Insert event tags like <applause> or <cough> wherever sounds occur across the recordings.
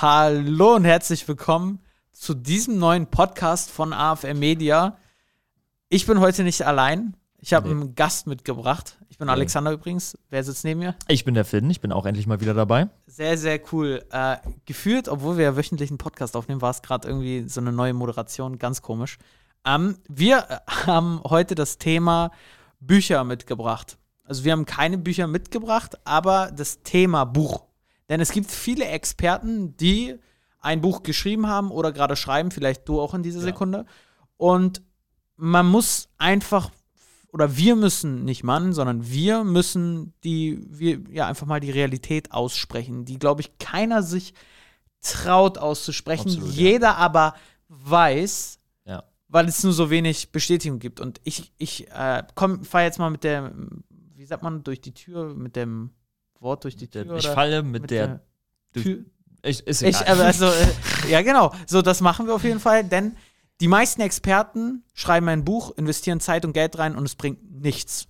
Hallo und herzlich willkommen zu diesem neuen Podcast von AFM Media. Ich bin heute nicht allein. Ich habe nee. einen Gast mitgebracht. Ich bin nee. Alexander übrigens. Wer sitzt neben mir? Ich bin der Finn. Ich bin auch endlich mal wieder dabei. Sehr, sehr cool. Äh, gefühlt, obwohl wir ja wöchentlich einen Podcast aufnehmen, war es gerade irgendwie so eine neue Moderation. Ganz komisch. Ähm, wir <laughs> haben heute das Thema Bücher mitgebracht. Also wir haben keine Bücher mitgebracht, aber das Thema Buch denn es gibt viele Experten, die ein Buch geschrieben haben oder gerade schreiben, vielleicht du auch in dieser ja. Sekunde. Und man muss einfach, oder wir müssen, nicht Mann, sondern wir müssen die, wir, ja, einfach mal die Realität aussprechen, die, glaube ich, keiner sich traut auszusprechen. Absolut, Jeder ja. aber weiß, ja. weil es nur so wenig Bestätigung gibt. Und ich, ich äh, fahre jetzt mal mit der, wie sagt man, durch die Tür, mit dem Wort durch die Tür? Ich falle mit, mit der, der Tür. Ich, ist egal. Ich, also, äh, <laughs> ja, genau. So, das machen wir auf jeden Fall, denn die meisten Experten schreiben ein Buch, investieren Zeit und Geld rein und es bringt nichts.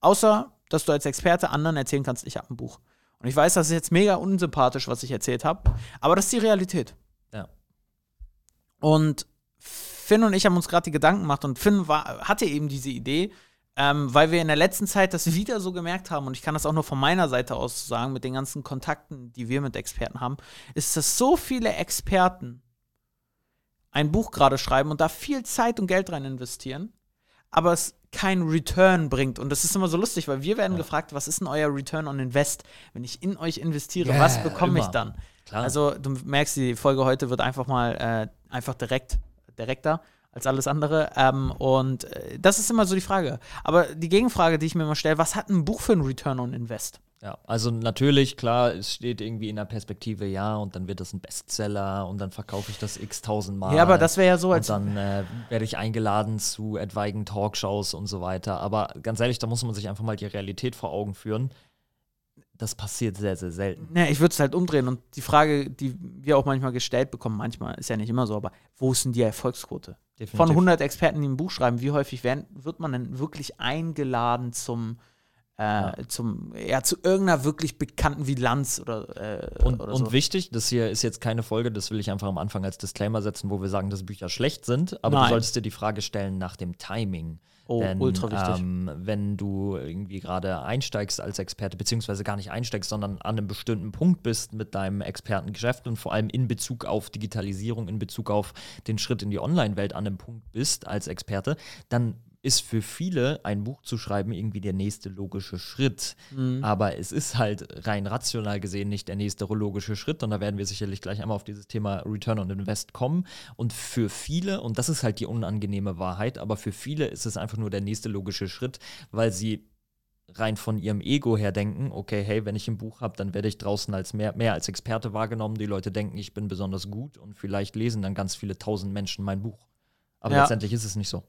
Außer, dass du als Experte anderen erzählen kannst, ich habe ein Buch. Und ich weiß, das ist jetzt mega unsympathisch, was ich erzählt habe, aber das ist die Realität. Ja. Und Finn und ich haben uns gerade die Gedanken gemacht und Finn war, hatte eben diese Idee, ähm, weil wir in der letzten Zeit das wieder so gemerkt haben, und ich kann das auch nur von meiner Seite aus sagen, mit den ganzen Kontakten, die wir mit Experten haben, ist, dass so viele Experten ein Buch gerade schreiben und da viel Zeit und Geld rein investieren, aber es keinen Return bringt. Und das ist immer so lustig, weil wir werden ja. gefragt, was ist denn euer Return on Invest? Wenn ich in euch investiere, yeah, was bekomme ich dann? Klar. Also du merkst, die Folge heute wird einfach mal äh, einfach direkt direkter als alles andere. Ähm, und äh, das ist immer so die Frage. Aber die Gegenfrage, die ich mir immer stelle, was hat ein Buch für einen Return on Invest? Ja, also natürlich, klar, es steht irgendwie in der Perspektive, ja, und dann wird das ein Bestseller und dann verkaufe ich das x tausendmal. Ja, aber das wäre ja so, als. Und dann äh, werde ich eingeladen zu etwaigen Talkshows und so weiter. Aber ganz ehrlich, da muss man sich einfach mal die Realität vor Augen führen das passiert sehr, sehr selten. Ja, ich würde es halt umdrehen und die Frage, die wir auch manchmal gestellt bekommen, manchmal ist ja nicht immer so, aber wo ist denn die Erfolgsquote? Definitiv. Von 100 Experten, die ein Buch schreiben, wie häufig werden, wird man denn wirklich eingeladen zum, äh, ja. zum, ja, zu irgendeiner wirklich bekannten wie Lanz oder, äh, und, oder so. Und wichtig, das hier ist jetzt keine Folge, das will ich einfach am Anfang als Disclaimer setzen, wo wir sagen, dass Bücher schlecht sind, aber Nein. du solltest dir die Frage stellen nach dem Timing. Oh, Denn, ultra wichtig. Ähm, wenn du irgendwie gerade einsteigst als Experte, beziehungsweise gar nicht einsteigst, sondern an einem bestimmten Punkt bist mit deinem Expertengeschäft und vor allem in Bezug auf Digitalisierung, in Bezug auf den Schritt in die Online-Welt an einem Punkt bist als Experte, dann ist für viele ein Buch zu schreiben irgendwie der nächste logische Schritt. Mhm. Aber es ist halt rein rational gesehen nicht der nächste logische Schritt. Und da werden wir sicherlich gleich einmal auf dieses Thema Return on Invest kommen. Und für viele, und das ist halt die unangenehme Wahrheit, aber für viele ist es einfach nur der nächste logische Schritt, weil sie rein von ihrem Ego her denken, okay, hey, wenn ich ein Buch habe, dann werde ich draußen als mehr, mehr als Experte wahrgenommen. Die Leute denken, ich bin besonders gut und vielleicht lesen dann ganz viele tausend Menschen mein Buch. Aber ja. letztendlich ist es nicht so.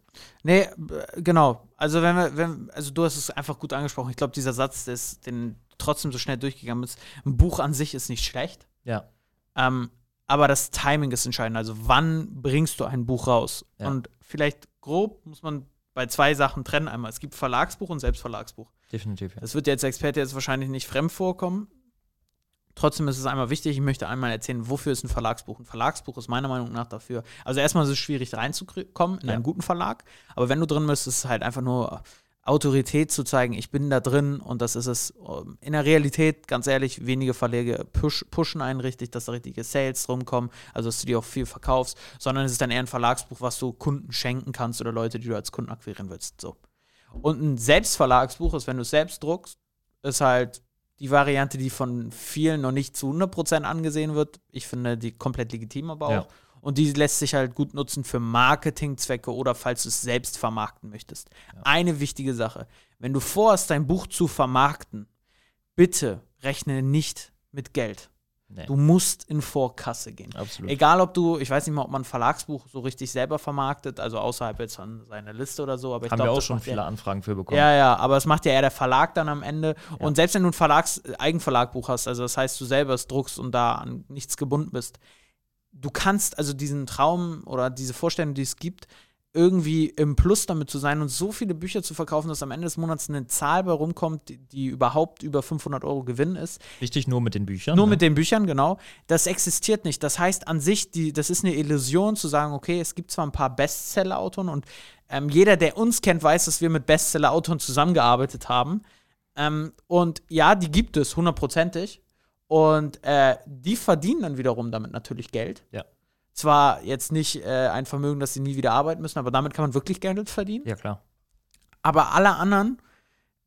Nee, genau. Also wenn wir, wenn, also du hast es einfach gut angesprochen. Ich glaube, dieser Satz, ist, den trotzdem so schnell durchgegangen ist, ein Buch an sich ist nicht schlecht. Ja. Ähm, aber das Timing ist entscheidend. Also wann bringst du ein Buch raus? Ja. Und vielleicht grob muss man bei zwei Sachen trennen. Einmal, es gibt Verlagsbuch und Selbstverlagsbuch. Definitiv, ja. Das wird dir als Experte jetzt wahrscheinlich nicht fremd vorkommen. Trotzdem ist es einmal wichtig, ich möchte einmal erzählen, wofür ist ein Verlagsbuch? Ein Verlagsbuch ist meiner Meinung nach dafür. Also erstmal ist es schwierig reinzukommen in ja. einen guten Verlag, aber wenn du drin bist, ist es halt einfach nur Autorität zu zeigen, ich bin da drin und das ist es. In der Realität, ganz ehrlich, wenige Verlage push, pushen einen richtig, dass da richtige Sales rumkommen, also dass du dir auch viel verkaufst, sondern es ist dann eher ein Verlagsbuch, was du Kunden schenken kannst oder Leute, die du als Kunden akquirieren willst. So. Und ein Selbstverlagsbuch ist, wenn du es selbst druckst, ist halt die Variante, die von vielen noch nicht zu 100% angesehen wird. Ich finde die komplett legitim aber auch. Ja. Und die lässt sich halt gut nutzen für Marketingzwecke oder falls du es selbst vermarkten möchtest. Ja. Eine wichtige Sache. Wenn du vorhast, dein Buch zu vermarkten, bitte rechne nicht mit Geld. Nee. Du musst in Vorkasse gehen. Absolut. Egal, ob du, ich weiß nicht mal, ob man ein Verlagsbuch so richtig selber vermarktet, also außerhalb jetzt von seiner Liste oder so. Aber ich Haben glaub, wir auch schon viele ja, Anfragen für bekommen. Ja, ja, aber es macht ja eher der Verlag dann am Ende. Ja. Und selbst wenn du ein Verlags Eigenverlagbuch hast, also das heißt, du selber es druckst und da an nichts gebunden bist, du kannst also diesen Traum oder diese Vorstellung, die es gibt, irgendwie im Plus damit zu sein und so viele Bücher zu verkaufen, dass am Ende des Monats eine Zahl bei rumkommt, die, die überhaupt über 500 Euro Gewinn ist. Wichtig nur mit den Büchern. Nur ne? mit den Büchern, genau. Das existiert nicht. Das heißt an sich, die, das ist eine Illusion zu sagen, okay, es gibt zwar ein paar Bestseller-Autoren und ähm, jeder, der uns kennt, weiß, dass wir mit Bestseller-Autoren zusammengearbeitet haben. Ähm, und ja, die gibt es hundertprozentig. Und äh, die verdienen dann wiederum damit natürlich Geld. Ja. Zwar jetzt nicht äh, ein Vermögen, dass sie nie wieder arbeiten müssen, aber damit kann man wirklich Geld verdienen. Ja, klar. Aber alle anderen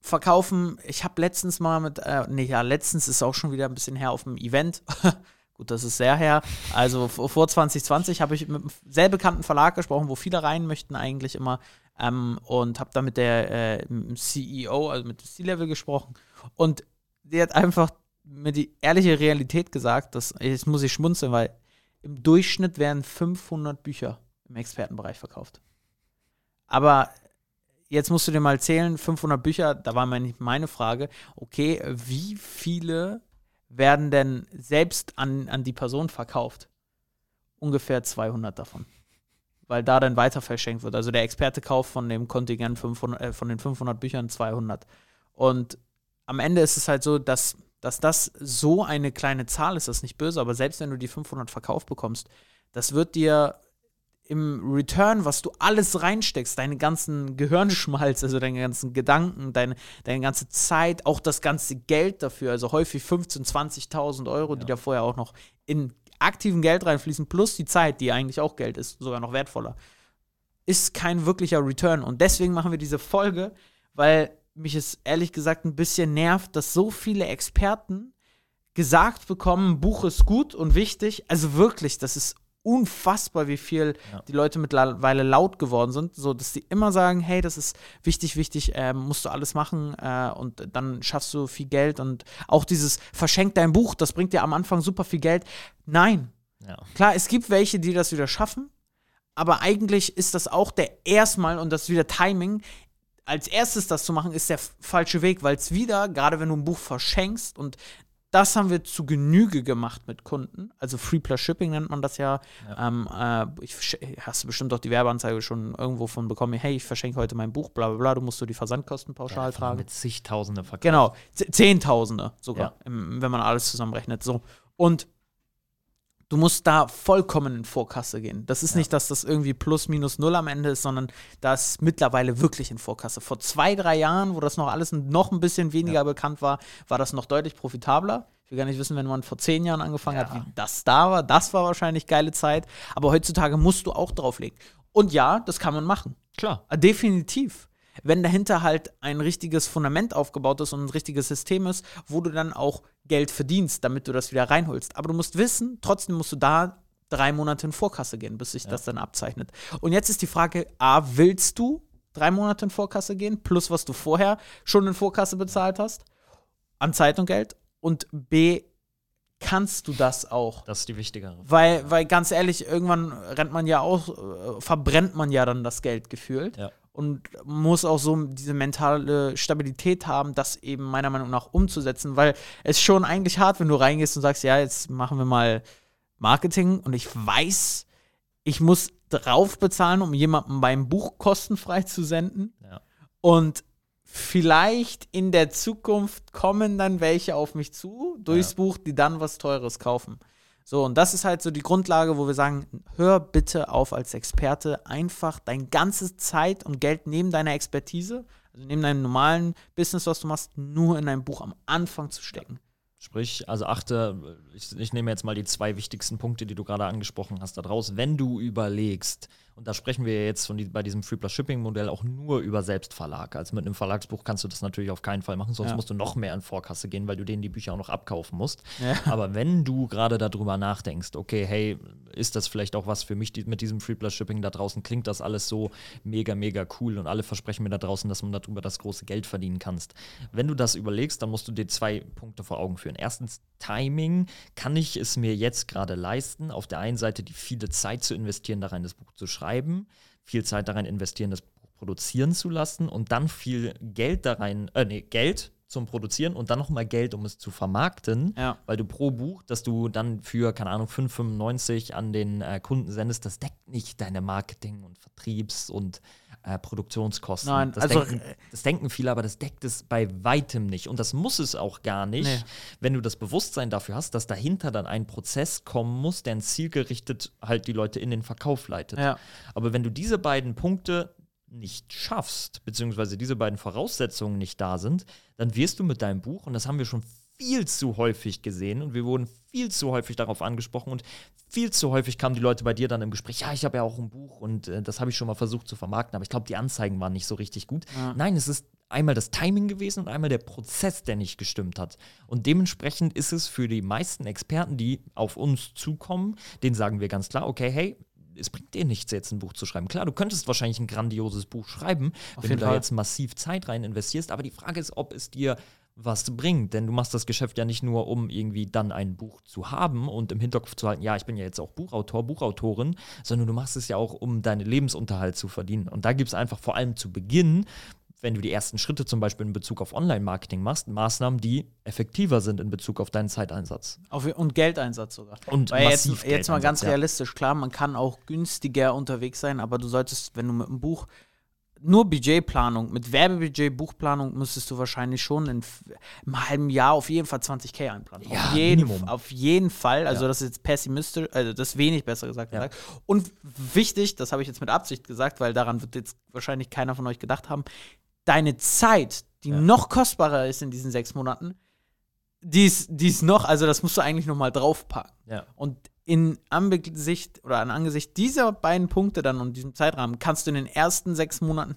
verkaufen, ich habe letztens mal mit, äh, nee, ja, letztens ist auch schon wieder ein bisschen her auf dem Event. <laughs> Gut, das ist sehr her. Also vor 2020 habe ich mit einem sehr bekannten Verlag gesprochen, wo viele rein möchten eigentlich immer. Ähm, und habe da mit der äh, CEO, also mit dem C-Level gesprochen. Und der hat einfach mir die ehrliche Realität gesagt, dass, jetzt muss ich schmunzeln, weil im Durchschnitt werden 500 Bücher im Expertenbereich verkauft. Aber jetzt musst du dir mal zählen, 500 Bücher, da war meine, Frage, okay, wie viele werden denn selbst an, an die Person verkauft? Ungefähr 200 davon. Weil da dann weiter verschenkt wird. Also der Experte kauft von dem Kontingent 500, äh, von den 500 Büchern 200. Und am Ende ist es halt so, dass, dass das so eine kleine Zahl ist, das ist nicht böse, aber selbst wenn du die 500 verkauft bekommst, das wird dir im Return, was du alles reinsteckst, deine ganzen Gehirnschmalz, also deine ganzen Gedanken, deine, deine ganze Zeit, auch das ganze Geld dafür, also häufig 15.000, 20.000 Euro, ja. die da vorher auch noch in aktiven Geld reinfließen, plus die Zeit, die eigentlich auch Geld ist, sogar noch wertvoller, ist kein wirklicher Return. Und deswegen machen wir diese Folge, weil mich es ehrlich gesagt ein bisschen nervt, dass so viele Experten gesagt bekommen, ein Buch ist gut und wichtig. Also wirklich, das ist unfassbar, wie viel ja. die Leute mittlerweile laut geworden sind, so dass sie immer sagen, hey, das ist wichtig, wichtig, äh, musst du alles machen äh, und dann schaffst du viel Geld und auch dieses verschenk dein Buch, das bringt dir am Anfang super viel Geld. Nein. Ja. Klar, es gibt welche, die das wieder schaffen, aber eigentlich ist das auch der erstmal und das wieder Timing. Als erstes das zu machen, ist der falsche Weg, weil es wieder, gerade wenn du ein Buch verschenkst und das haben wir zu Genüge gemacht mit Kunden. Also Free Plus Shipping nennt man das ja. ja. Ähm, äh, ich, hast du bestimmt auch die Werbeanzeige schon irgendwo von bekommen. Hey, ich verschenke heute mein Buch, bla bla bla. Du musst so die Versandkosten pauschal ja, tragen. Mit zigtausende verkauft. Genau, Zehntausende sogar, ja. im, wenn man alles zusammenrechnet. So. Und du musst da vollkommen in Vorkasse gehen. Das ist ja. nicht, dass das irgendwie plus minus null am Ende ist, sondern das ist mittlerweile wirklich in Vorkasse. Vor zwei, drei Jahren, wo das noch alles noch ein bisschen weniger ja. bekannt war, war das noch deutlich profitabler. Ich will gar nicht wissen, wenn man vor zehn Jahren angefangen ja. hat, wie das da war. Das war wahrscheinlich geile Zeit. Aber heutzutage musst du auch drauflegen. Und ja, das kann man machen. Klar. Definitiv wenn dahinter halt ein richtiges Fundament aufgebaut ist und ein richtiges System ist, wo du dann auch Geld verdienst, damit du das wieder reinholst. Aber du musst wissen, trotzdem musst du da drei Monate in Vorkasse gehen, bis sich ja. das dann abzeichnet. Und jetzt ist die Frage, A, willst du drei Monate in Vorkasse gehen, plus was du vorher schon in Vorkasse bezahlt hast, an Zeit und Geld? Und B, kannst du das auch? Das ist die wichtigere. Frage. Weil, weil ganz ehrlich, irgendwann rennt man ja auch, äh, verbrennt man ja dann das Geld gefühlt. Ja und muss auch so diese mentale Stabilität haben, das eben meiner Meinung nach umzusetzen, weil es schon eigentlich hart, wenn du reingehst und sagst, ja, jetzt machen wir mal Marketing und ich weiß, ich muss drauf bezahlen, um jemandem beim Buch kostenfrei zu senden. Ja. Und vielleicht in der Zukunft kommen dann welche auf mich zu durchs ja. Buch, die dann was Teures kaufen. So, und das ist halt so die Grundlage, wo wir sagen, hör bitte auf als Experte, einfach dein ganzes Zeit und Geld neben deiner Expertise, also neben deinem normalen Business, was du machst, nur in ein Buch am Anfang zu stecken. Sprich, also achte, ich, ich, nehme jetzt mal die zwei wichtigsten Punkte, die du gerade angesprochen hast, da draus. Wenn du überlegst, und da sprechen wir jetzt von die, bei diesem Free Plus Shipping Modell auch nur über Selbstverlag. Also mit einem Verlagsbuch kannst du das natürlich auf keinen Fall machen, sonst ja. musst du noch mehr in Vorkasse gehen, weil du denen die Bücher auch noch abkaufen musst. Ja. Aber wenn du gerade darüber nachdenkst, okay, hey, ist das vielleicht auch was für mich die, mit diesem Free Plus Shipping da draußen? Klingt das alles so mega, mega cool und alle versprechen mir da draußen, dass man darüber das große Geld verdienen kannst. Wenn du das überlegst, dann musst du dir zwei Punkte vor Augen führen. Erstens, Timing. Kann ich es mir jetzt gerade leisten, auf der einen Seite die viele Zeit zu investieren, da rein das Buch zu schreiben? viel Zeit da rein investieren, das Buch produzieren zu lassen und dann viel Geld da rein, äh, nee, Geld zum Produzieren und dann nochmal Geld, um es zu vermarkten, Ja. weil du pro Buch, das du dann für, keine Ahnung, 5,95 an den äh, Kunden sendest, das deckt nicht deine Marketing- und Vertriebs- und äh, Produktionskosten. Nein, das, also, denken, das denken viele, aber das deckt es bei weitem nicht. Und das muss es auch gar nicht, Nee. wenn du das Bewusstsein dafür hast, dass dahinter dann ein Prozess kommen muss, der ein zielgerichtet halt die Leute in den Verkauf leitet. Ja. Aber wenn du diese beiden Punkte nicht schaffst, beziehungsweise diese beiden Voraussetzungen nicht da sind, dann wirst du mit deinem Buch, und das haben wir schon viel zu häufig gesehen und wir wurden viel zu häufig darauf angesprochen und viel zu häufig kamen die Leute bei dir dann im Gespräch, ja, ich habe ja auch ein Buch und äh, das habe ich schon mal versucht zu vermarkten, aber ich glaube, die Anzeigen waren nicht so richtig gut. Ja. Nein, es ist einmal das Timing gewesen und einmal der Prozess, der nicht gestimmt hat. Und dementsprechend ist es für die meisten Experten, die auf uns zukommen, denen sagen wir ganz klar, okay, hey, es bringt dir nichts, jetzt ein Buch zu schreiben. Klar, du könntest wahrscheinlich ein grandioses Buch schreiben, Auf wenn du da Fall. jetzt massiv Zeit rein investierst, aber die Frage ist, ob es dir was bringt, denn du machst das Geschäft ja nicht nur, um irgendwie dann ein Buch zu haben und im Hinterkopf zu halten, ja, ich bin ja jetzt auch Buchautor, Buchautorin, sondern du machst es ja auch, um deinen Lebensunterhalt zu verdienen. Und da gibt es einfach vor allem zu Beginn, wenn du die ersten Schritte zum Beispiel in Bezug auf Online-Marketing machst, Maßnahmen, die effektiver sind in Bezug auf deinen Zeiteinsatz. Auf, und Geldeinsatz sogar. Und Weil jetzt, massiv jetzt mal Geldeinsatz, ganz ja. realistisch, klar, man kann auch günstiger unterwegs sein, aber du solltest, wenn du mit einem Buch nur Budgetplanung, mit Werbebudget, Buchplanung, müsstest du wahrscheinlich schon in im halben Jahr auf jeden Fall 20k einplanen. Ja, auf, jeden, Minimum. auf jeden Fall. Also Ja. das ist jetzt pessimistisch, also das ist wenig besser gesagt. Ja. gesagt. Und wichtig, das habe ich jetzt mit Absicht gesagt, weil daran wird jetzt wahrscheinlich keiner von euch gedacht haben, deine Zeit, die Ja. noch kostbarer ist in diesen sechs Monaten, die ist, die ist noch, also das musst du eigentlich noch mal draufpacken. Ja. Und in Angesicht oder an Angesicht dieser beiden Punkte dann und diesem Zeitrahmen kannst du in den ersten sechs Monaten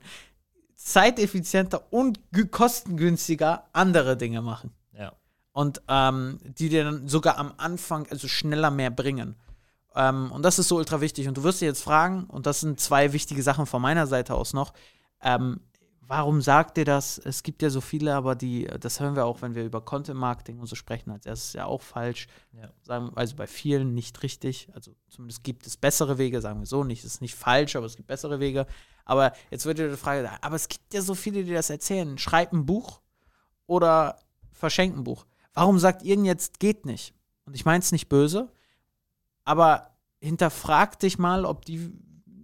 zeiteffizienter und gü- kostengünstiger andere Dinge machen. Ja. Und ähm, die dir dann sogar am Anfang also schneller mehr bringen. Ähm, und das ist so ultra wichtig. Und du wirst dir jetzt fragen, und das sind zwei wichtige Sachen von meiner Seite aus noch, ähm, warum sagt ihr das? Es gibt ja so viele, aber die, das hören wir auch, wenn wir über Content Marketing und so sprechen, als erstes ja auch falsch. Ja. Sagen, also bei vielen nicht richtig. Also zumindest gibt es bessere Wege, sagen wir so nicht. Es ist nicht falsch, aber es gibt bessere Wege. Aber jetzt wird dir die Frage, aber es gibt ja so viele, die das erzählen. Schreib ein Buch oder verschenk ein Buch. Warum sagt ihr denn jetzt, geht nicht? Und ich meine es nicht böse, aber hinterfrag dich mal, ob die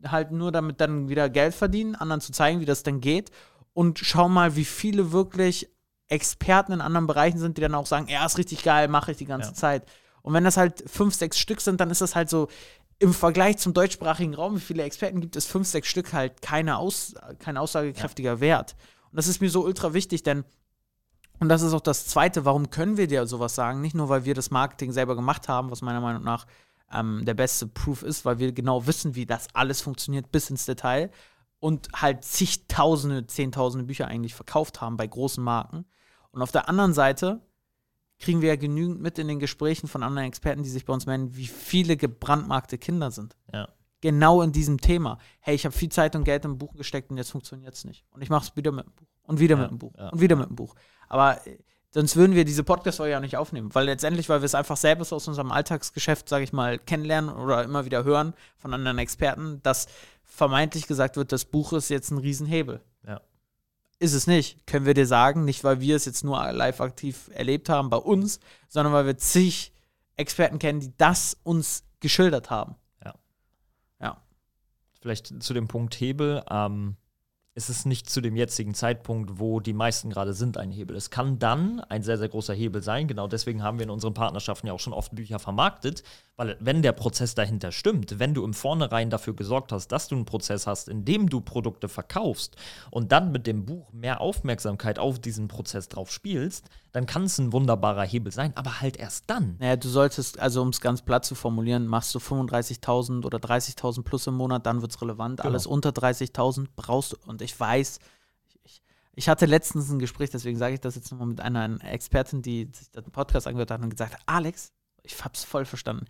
halt nur damit dann wieder Geld verdienen, anderen zu zeigen, wie das dann geht. Und schau mal, wie viele wirklich Experten in anderen Bereichen sind, die dann auch sagen, ja, ist richtig geil, mache ich die ganze Ja. Zeit. Und wenn das halt fünf, sechs Stück sind, dann ist das halt so im Vergleich zum deutschsprachigen Raum, wie viele Experten gibt es, fünf, sechs Stück halt keine Aus, kein aussagekräftiger Wert. Und das ist mir so ultra wichtig, denn und das ist auch das Zweite, warum können wir dir sowas sagen? Nicht nur, weil wir das Marketing selber gemacht haben, was meiner Meinung nach ähm, der beste Proof ist, weil wir genau wissen, wie das alles funktioniert bis ins Detail und halt zigtausende, zehntausende Bücher eigentlich verkauft haben bei großen Marken. Und auf der anderen Seite kriegen wir ja genügend mit in den Gesprächen von anderen Experten, die sich bei uns melden, wie viele gebrandmarkte Kinder sind. Ja. Genau in diesem Thema. Hey, ich habe viel Zeit und Geld in ein Buch gesteckt und jetzt funktioniert es nicht. Und ich mache es wieder mit dem Buch. Und wieder Ja, mit dem Buch. ja, und wieder mit dem Buch. Aber äh, sonst würden wir diese Podcast-Folge ja nicht aufnehmen. Weil letztendlich, weil wir es einfach selbst aus unserem Alltagsgeschäft, sage ich mal, kennenlernen oder immer wieder hören von anderen Experten, dass vermeintlich gesagt wird, das Buch ist jetzt ein Riesenhebel. Ja. Ist es nicht, können wir dir sagen, nicht weil wir es jetzt nur live aktiv erlebt haben bei uns, sondern weil wir zig Experten kennen, die das uns geschildert haben. Ja. Ja. Vielleicht zu dem Punkt Hebel. Ähm, es ist nicht zu dem jetzigen Zeitpunkt, wo die meisten gerade sind, ein Hebel. Es kann dann ein sehr, sehr großer Hebel sein. Genau deswegen haben wir in unseren Partnerschaften ja auch schon oft Bücher vermarktet, weil wenn der Prozess dahinter stimmt, wenn du im Vornherein dafür gesorgt hast, dass du einen Prozess hast, in dem du Produkte verkaufst und dann mit dem Buch mehr Aufmerksamkeit auf diesen Prozess drauf spielst, dann kann es ein wunderbarer Hebel sein, aber halt erst dann. Naja, du solltest, also um es ganz platt zu formulieren, machst du 35.000 oder 30.000 plus im Monat, dann wird es relevant. Genau. Alles unter 30.000 brauchst du. Und ich weiß, ich, ich hatte letztens ein Gespräch, deswegen sage ich das jetzt nochmal mit einer Expertin, die sich den Podcast angehört hat und gesagt hat, Alex, ich hab's voll verstanden.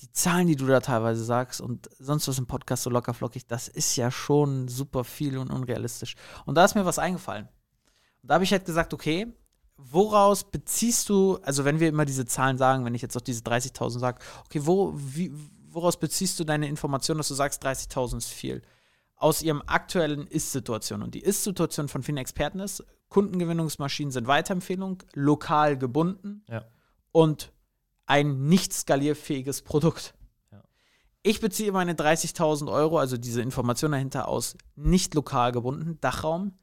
Die Zahlen, die du da teilweise sagst und sonst was im Podcast so locker flockig, das ist ja schon super viel und unrealistisch. Und da ist mir was eingefallen. Und da habe ich halt gesagt, okay, woraus beziehst du, also wenn wir immer diese Zahlen sagen, wenn ich jetzt auch diese 30.000 sage, okay, wo, wie, woraus beziehst du deine Information, dass du sagst, 30.000 ist viel? Aus ihrem aktuellen Ist-Situation. Und die Ist-Situation von vielen Experten ist, Kundengewinnungsmaschinen sind Weiterempfehlung, lokal gebunden Ja. und ein nicht skalierfähiges Produkt. Ja. Ich beziehe meine 30.000 Euro, also diese Information dahinter, aus nicht lokal gebunden, Dachraum,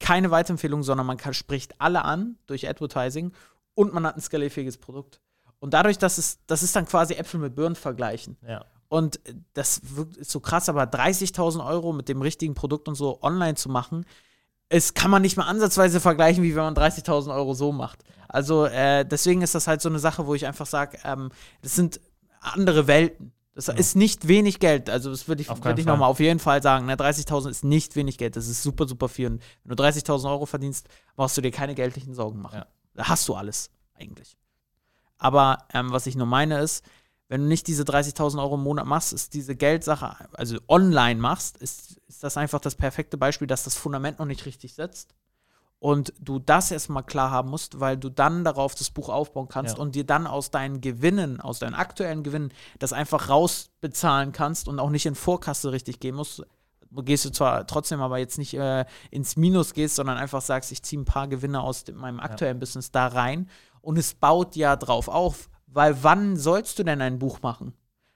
keine Weiterempfehlung, sondern man kann, spricht alle an durch Advertising und man hat ein skalierfähiges Produkt. Und dadurch, dass es, das ist dann quasi Äpfel mit Birnen vergleichen. Ja. Und das wirkt- ist so krass, aber 30.000 Euro mit dem richtigen Produkt und so online zu machen, es kann man nicht mal ansatzweise vergleichen, wie wenn man 30.000 Euro so macht. Also äh, deswegen ist das halt so eine Sache, wo ich einfach sage, ähm, das sind andere Welten. Das ist nicht wenig Geld. Also das würde ich, würd ich nochmal auf jeden Fall sagen. Ne? 30.000 ist nicht wenig Geld. Das ist super, super viel. Und wenn du 30.000 Euro verdienst, brauchst du dir keine geldlichen Sorgen machen. Ja. Da hast du alles eigentlich. Aber ähm, was ich nur meine ist, wenn du nicht diese 30.000 Euro im Monat machst, ist diese Geldsache, also online machst, ist, ist das einfach das perfekte Beispiel, dass das Fundament noch nicht richtig setzt. Und du das erstmal klar haben musst, weil du dann darauf das Buch aufbauen kannst Ja. und dir dann aus deinen Gewinnen, aus deinen aktuellen Gewinnen, das einfach rausbezahlen kannst und auch nicht in Vorkasse richtig gehen musst. Gehst du zwar trotzdem aber jetzt nicht äh, ins Minus gehst, sondern einfach sagst, ich ziehe ein paar Gewinne aus dem, meinem aktuellen Business da rein und es baut ja drauf auf, weil wann sollst du denn ein Buch machen?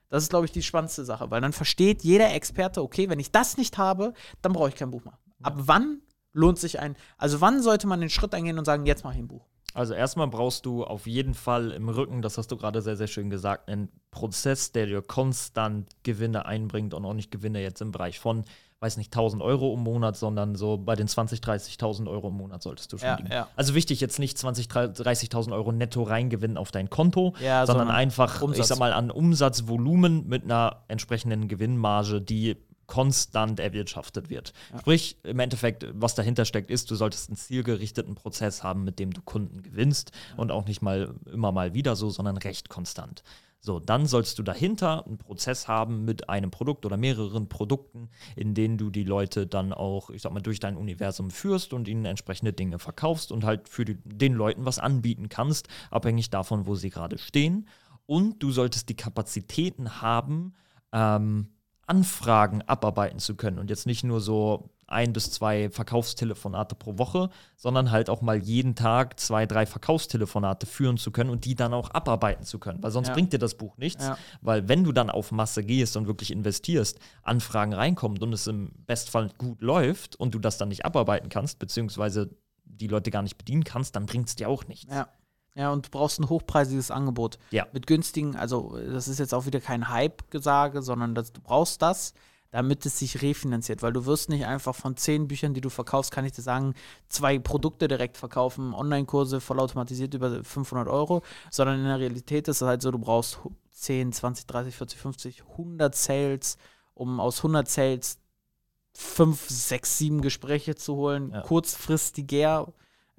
Das ist, glaube ich, die spannendste Sache, weil dann versteht jeder Experte, okay, wenn ich das nicht habe, dann brauche ich kein Buch machen. Ab wann lohnt sich ein, also wann sollte man den Schritt eingehen und sagen, jetzt mache ich ein Buch? Also erstmal brauchst du auf jeden Fall im Rücken, das hast du gerade sehr, sehr schön gesagt, einen Prozess, der dir konstant Gewinne einbringt und auch nicht Gewinne jetzt im Bereich von, weiß nicht, 1000 Euro im Monat, sondern so bei den 20.000, 30.000 Euro im Monat solltest du schon Ja, liegen. ja. Also wichtig, jetzt nicht 20.000, 30.000 Euro netto reingewinnen auf dein Konto, Ja, sondern, sondern einfach, ich Umsatz. sag mal, an Umsatzvolumen mit einer entsprechenden Gewinnmarge, die konstant erwirtschaftet wird. Sprich, im Endeffekt, was dahinter steckt, ist, du solltest einen zielgerichteten Prozess haben, mit dem du Kunden gewinnst und auch nicht mal immer mal wieder so, sondern recht konstant. So, dann sollst du dahinter einen Prozess haben mit einem Produkt oder mehreren Produkten, in denen du die Leute dann auch, ich sag mal, durch dein Universum führst und ihnen entsprechende Dinge verkaufst und halt für die, den Leuten was anbieten kannst, abhängig davon, wo sie gerade stehen. Und du solltest die Kapazitäten haben, ähm, Anfragen abarbeiten zu können und jetzt nicht nur so ein bis zwei Verkaufstelefonate pro Woche, sondern halt auch mal jeden Tag zwei, drei Verkaufstelefonate führen zu können und die dann auch abarbeiten zu können, weil sonst Ja. bringt dir das Buch nichts, Ja. weil wenn du dann auf Masse gehst und wirklich investierst, Anfragen reinkommen und es im Bestfall gut läuft und du das dann nicht abarbeiten kannst, beziehungsweise die Leute gar nicht bedienen kannst, dann bringt es dir auch nichts. Ja. Ja, und du brauchst ein hochpreisiges Angebot. Ja. Mit günstigen, also das ist jetzt auch wieder kein Hype-Gesage, sondern das, du brauchst das, damit es sich refinanziert, weil du wirst nicht einfach von zehn Büchern, die du verkaufst, kann ich dir sagen, zwei Produkte direkt verkaufen, Online-Kurse vollautomatisiert über 500 Euro, sondern in der Realität ist es halt so, du brauchst 10, 20, 30, 40, 50, 100 Sales, um aus 100 Sales 5, 6, 7 Gespräche zu holen, Ja. kurzfristiger,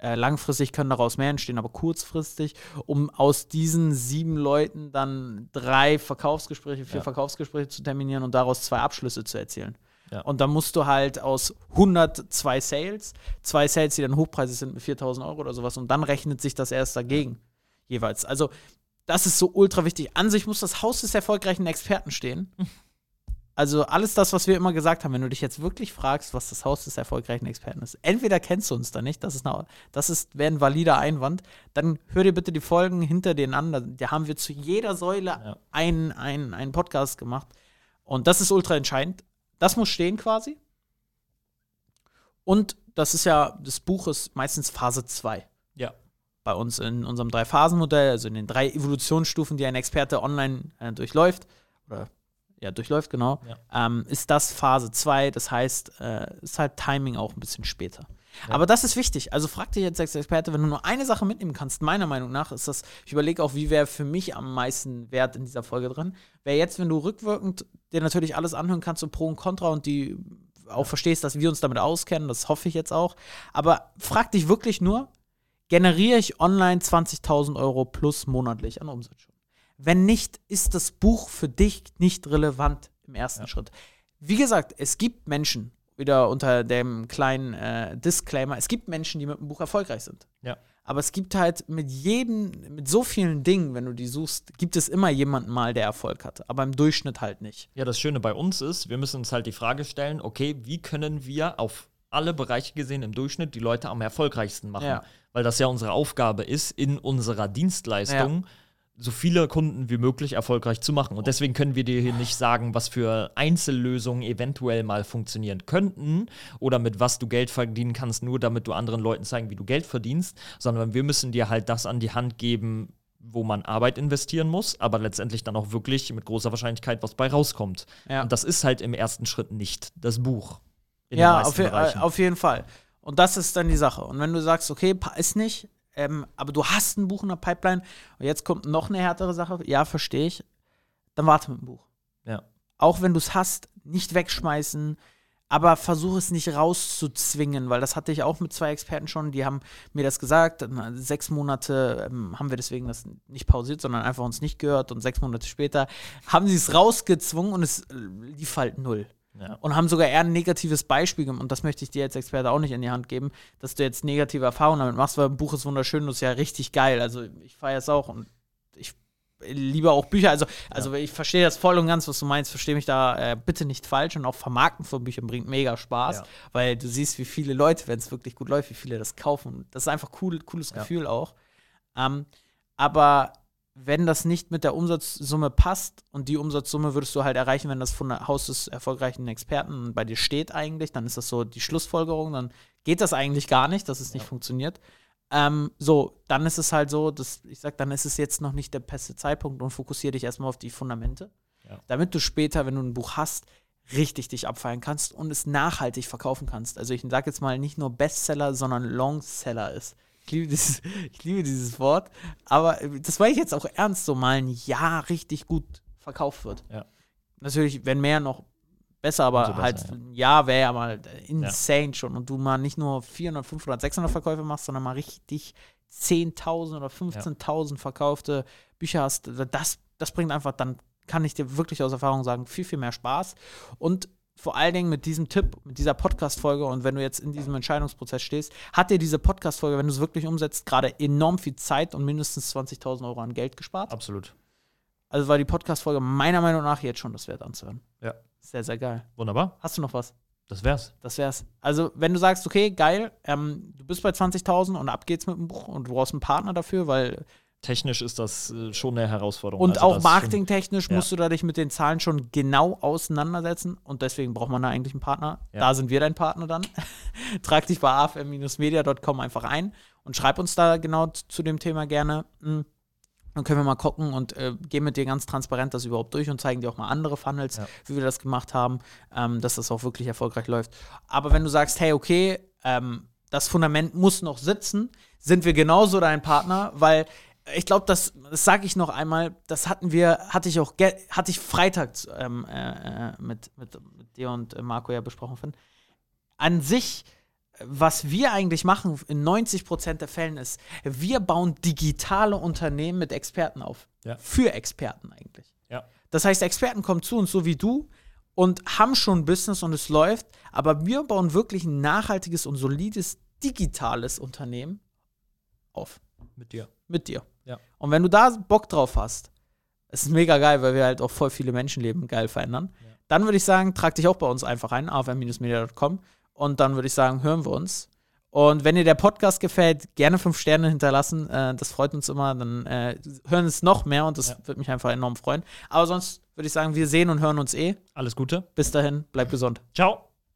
äh, langfristig können daraus mehr entstehen, aber kurzfristig, um aus diesen sieben Leuten dann drei Verkaufsgespräche, vier Ja. Verkaufsgespräche zu terminieren und daraus zwei Abschlüsse zu erzielen. Ja. Und dann musst du halt aus 100 zwei Sales, zwei Sales, die dann hochpreisig sind mit 4000 Euro oder sowas und dann rechnet sich das erst dagegen jeweils. Also das ist so ultra wichtig. An sich muss das Haus des erfolgreichen Experten stehen. <laughs> Also alles das, was wir immer gesagt haben, wenn du dich jetzt wirklich fragst, was das Haus des erfolgreichen Experten ist, entweder kennst du uns da nicht, das ist, eine, das ist wäre ein valider Einwand, dann hör dir bitte die Folgen hinter den an. Da- Da haben wir zu jeder Säule Ja. einen, einen, einen Podcast gemacht. Und das ist ultra entscheidend. Das muss stehen quasi. Und das ist ja, das Buch ist meistens Phase 2 Ja. bei uns in unserem Drei-Phasen-Modell, also in den drei Evolutionsstufen, die ein Experte online äh, durchläuft, oder ja, durchläuft, genau, ähm, ist das Phase 2. Das heißt, äh, ist halt Timing auch ein bisschen später. Aber das ist wichtig. Also frag dich jetzt als Experte, wenn du nur eine Sache mitnehmen kannst, meiner Meinung nach ist das, ich überlege auch, wie wäre für mich am meisten Wert in dieser Folge drin, wäre jetzt, wenn du rückwirkend dir natürlich alles anhören kannst und Pro und Contra und die auch verstehst, dass wir uns damit auskennen, das hoffe ich jetzt auch. Aber frag dich wirklich nur, generiere ich online 20.000 Euro plus monatlich an Umsatz schon? Wenn nicht, ist das Buch für dich nicht relevant im ersten Schritt. Wie gesagt, es gibt Menschen, wieder unter dem kleinen äh, Disclaimer, es gibt Menschen, die mit dem Buch erfolgreich sind. Ja. Aber es gibt halt mit jedem, mit so vielen Dingen, wenn du die suchst, gibt es immer jemanden mal, der Erfolg hat. Aber im Durchschnitt halt nicht. Ja, das Schöne bei uns ist, wir müssen uns halt die Frage stellen, okay, wie können wir auf alle Bereiche gesehen im Durchschnitt die Leute am erfolgreichsten machen. Ja. Weil das ja unsere Aufgabe ist, in unserer Dienstleistung so viele Kunden wie möglich erfolgreich zu machen. Und deswegen können wir dir hier nicht sagen, was für Einzellösungen eventuell mal funktionieren könnten oder mit was du Geld verdienen kannst, nur damit du anderen Leuten zeigen, wie du Geld verdienst, sondern wir müssen dir halt das an die Hand geben, wo man Arbeit investieren muss, aber letztendlich dann auch wirklich mit großer Wahrscheinlichkeit was bei rauskommt. Ja. Und das ist halt im ersten Schritt nicht das Buch. Ja, auf, auf jeden Fall. Und das ist dann die Sache. Und wenn du sagst, okay, ist nicht, ähm, aber du hast ein Buch in der Pipeline und jetzt kommt noch eine härtere Sache, ja, verstehe ich, dann warte mit dem Buch. Ja. Auch wenn du es hast, nicht wegschmeißen, aber versuche es nicht rauszuzwingen, weil das hatte ich auch mit zwei Experten schon, die haben mir das gesagt. Sechs Monate ähm, haben wir deswegen das nicht pausiert, sondern einfach uns nicht gehört und sechs Monate später haben sie es rausgezwungen und es lief halt null Ja. und haben sogar eher ein negatives Beispiel gemacht. Und das möchte ich dir als Experte auch nicht in die Hand geben, dass du jetzt negative Erfahrungen damit machst, weil ein Buch ist wunderschön und ist ja richtig geil. Also ich feiere es auch und ich liebe auch Bücher. Also, also ich verstehe das voll und ganz, was du meinst. Verstehe mich da äh, bitte nicht falsch. Und auch Vermarkten von Büchern bringt mega Spaß, Ja. weil du siehst, wie viele Leute, wenn es wirklich gut läuft, wie viele das kaufen. Das ist einfach cool, cooles Ja. Gefühl auch. Ähm, aber wenn das nicht mit der Umsatzsumme passt und die Umsatzsumme würdest du halt erreichen, wenn das von der Haus des erfolgreichen Experten bei dir steht eigentlich, dann ist das so die Schlussfolgerung, dann geht das eigentlich gar nicht, dass es nicht funktioniert. Ähm, so, dann ist es halt so, dass ich sag, dann ist es jetzt noch nicht der beste Zeitpunkt und fokussiere dich erstmal auf die Fundamente, Ja. damit du später, wenn du ein Buch hast, richtig dich abfeiern kannst und es nachhaltig verkaufen kannst. Also ich sage jetzt mal nicht nur Bestseller, sondern Longseller ist. Ich liebe, dieses, <laughs> ich liebe dieses Wort, aber äh, das war ich jetzt auch ernst, so mal ein Jahr richtig gut verkauft wird. Ja. Natürlich, wenn mehr noch besser, aber besser, halt ja. ein Jahr wäre ja mal insane schon und du mal nicht nur 400, 500, 600 Verkäufe machst, sondern mal richtig 10.000 oder 15.000 verkaufte Bücher hast, das, das bringt einfach, dann kann ich dir wirklich aus Erfahrung sagen, viel, viel mehr Spaß und vor allen Dingen mit diesem Tipp, mit dieser Podcast-Folge und wenn du jetzt in diesem Entscheidungsprozess stehst, hat dir diese Podcast-Folge, wenn du es wirklich umsetzt, gerade enorm viel Zeit und mindestens 20.000 Euro an Geld gespart. Absolut. Also war die Podcast-Folge meiner Meinung nach jetzt schon das wert anzuhören. Ja. Sehr, sehr geil. Wunderbar. Hast du noch was? Das wär's. Das wär's. Also, wenn du sagst, okay, geil, ähm, du bist bei 20.000 und ab geht's mit dem Buch und du brauchst einen Partner dafür, weil Technisch ist das äh, schon eine Herausforderung. und Also auch schon- marketingtechnisch ja. musst du da dich mit den Zahlen schon genau auseinandersetzen und deswegen braucht man da eigentlich einen Partner. Ja. Da sind wir dein Partner dann. <laughs> Trag dich bei afm-media.com einfach ein und schreib uns da genau zu dem Thema gerne. Hm. Dann können wir mal gucken und äh, gehen mit dir ganz transparent das überhaupt durch und zeigen dir auch mal andere Funnels, Ja. wie wir das gemacht haben, ähm, dass das auch wirklich erfolgreich läuft. Aber wenn du sagst, hey, okay, ähm, das Fundament muss noch sitzen, sind wir genauso dein Partner, weil ich glaube, das, das sage ich noch einmal, das hatten wir, hatte ich auch, hatte ich Freitag ähm, äh, äh, mit, mit, mit dir und äh, Marco ja besprochen. Finn. An sich, was wir eigentlich machen in 90 Prozent der Fällen ist, wir bauen digitale Unternehmen mit Experten auf. Ja. Für Experten eigentlich. Ja. Das heißt, Experten kommen zu uns, so wie du, und haben schon ein Business und es läuft, aber wir bauen wirklich ein nachhaltiges und solides digitales Unternehmen auf. Mit dir. Mit dir. Ja. Und wenn du da Bock drauf hast, es ist mega geil, weil wir halt auch voll viele Menschenleben geil verändern, dann würde ich sagen, trag dich auch bei uns einfach ein, afm-media.com und dann würde ich sagen, hören wir uns. Und wenn dir der Podcast gefällt, gerne fünf Sterne hinterlassen. Äh, das freut uns immer. Dann äh, hören es noch mehr und das Ja. würde mich einfach enorm freuen. Aber sonst würde ich sagen, wir sehen und hören uns eh. Alles Gute. Bis dahin, bleib gesund. Ciao.